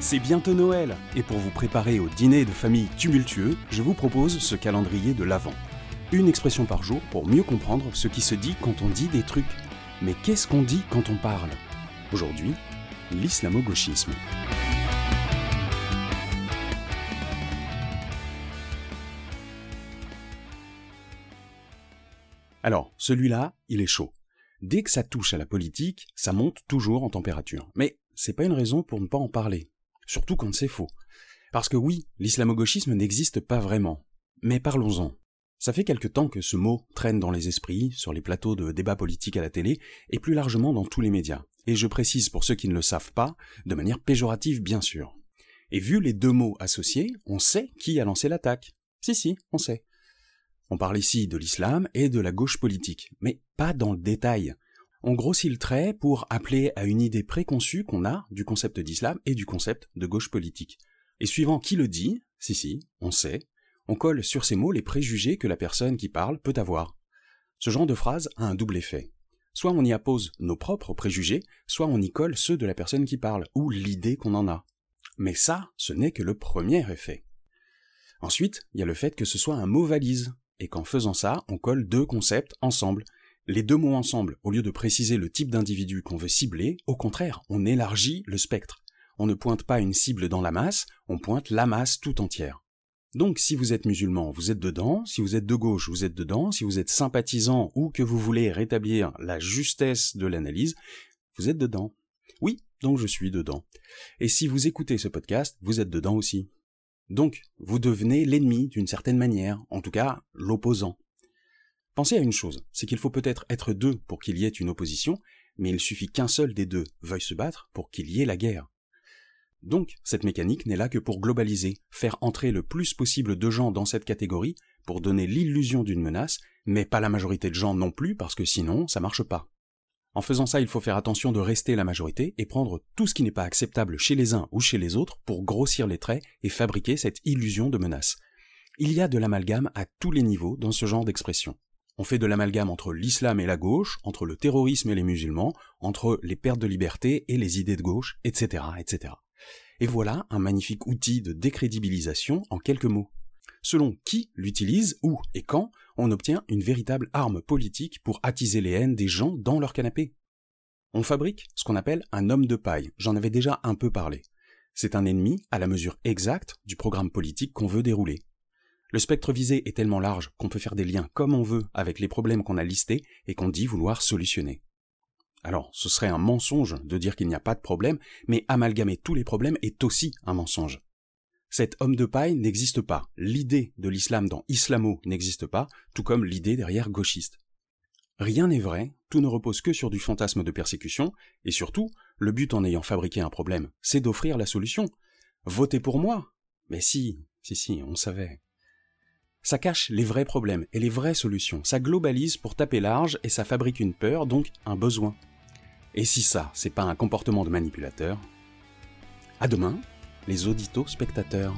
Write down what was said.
C'est bientôt Noël, et pour vous préparer au dîner de famille tumultueux, je vous propose ce calendrier de l'Avent. Une expression par jour pour mieux comprendre ce qui se dit quand on dit des trucs. Mais qu'est-ce qu'on dit quand on parle? Aujourd'hui, l'islamo-gauchisme. Alors, celui-là, il est chaud. Dès que ça touche à la politique, ça monte toujours en température. Mais c'est pas une raison pour ne pas en parler. Surtout quand c'est faux. Parce que oui, l'islamo-gauchisme n'existe pas vraiment. Mais parlons-en. Ça fait quelque temps que ce mot traîne dans les esprits, sur les plateaux de débats politiques à la télé, et plus largement dans tous les médias. Et je précise pour ceux qui ne le savent pas, de manière péjorative bien sûr. Et vu les deux mots associés, on sait qui a lancé l'attaque. Si si, on sait. On parle ici de l'islam et de la gauche politique, mais pas dans le détail. On grossit le trait pour appeler à une idée préconçue qu'on a du concept d'islam et du concept de gauche politique. Et suivant qui le dit, si si, on sait, on colle sur ces mots les préjugés que la personne qui parle peut avoir. Ce genre de phrase a un double effet. Soit on y appose nos propres préjugés, soit on y colle ceux de la personne qui parle, ou l'idée qu'on en a. Mais ça, ce n'est que le premier effet. Ensuite, il y a le fait que ce soit un mot valise, et qu'en faisant ça, on colle deux concepts ensemble. Les deux mots ensemble, au lieu de préciser le type d'individu qu'on veut cibler, au contraire, on élargit le spectre. On ne pointe pas une cible dans la masse, on pointe la masse tout entière. Donc si vous êtes musulman, vous êtes dedans, si vous êtes de gauche, vous êtes dedans, si vous êtes sympathisant ou que vous voulez rétablir la justesse de l'analyse, vous êtes dedans. Oui, donc je suis dedans. Et si vous écoutez ce podcast, vous êtes dedans aussi. Donc, vous devenez l'ennemi d'une certaine manière, en tout cas l'opposant. Pensez à une chose, c'est qu'il faut peut-être être deux pour qu'il y ait une opposition, mais il suffit qu'un seul des deux veuille se battre pour qu'il y ait la guerre. Donc, cette mécanique n'est là que pour globaliser, faire entrer le plus possible de gens dans cette catégorie, pour donner l'illusion d'une menace, mais pas la majorité de gens non plus, parce que sinon, ça marche pas. En faisant ça, il faut faire attention de rester la majorité et prendre tout ce qui n'est pas acceptable chez les uns ou chez les autres pour grossir les traits et fabriquer cette illusion de menace. Il y a de l'amalgame à tous les niveaux dans ce genre d'expression. On fait de l'amalgame entre l'islam et la gauche, entre le terrorisme et les musulmans, entre les pertes de liberté et les idées de gauche, etc., etc. Et voilà un magnifique outil de décrédibilisation en quelques mots. Selon qui l'utilise, où et quand, on obtient une véritable arme politique pour attiser les haines des gens dans leur canapé. On fabrique ce qu'on appelle un homme de paille, j'en avais déjà un peu parlé. C'est un ennemi à la mesure exacte du programme politique qu'on veut dérouler. Le spectre visé est tellement large qu'on peut faire des liens comme on veut avec les problèmes qu'on a listés et qu'on dit vouloir solutionner. Alors, ce serait un mensonge de dire qu'il n'y a pas de problème, mais amalgamer tous les problèmes est aussi un mensonge. Cet homme de paille n'existe pas. L'idée de l'islam dans islamo n'existe pas, tout comme l'idée derrière gauchiste. Rien n'est vrai, tout ne repose que sur du fantasme de persécution, et surtout, le but en ayant fabriqué un problème, c'est d'offrir la solution. Votez pour moi. Mais si, si, si, on savait. Ça cache les vrais problèmes et les vraies solutions, ça globalise pour taper large et ça fabrique une peur, donc un besoin. Et si ça, c'est pas un comportement de manipulateur À demain les audito spectateurs.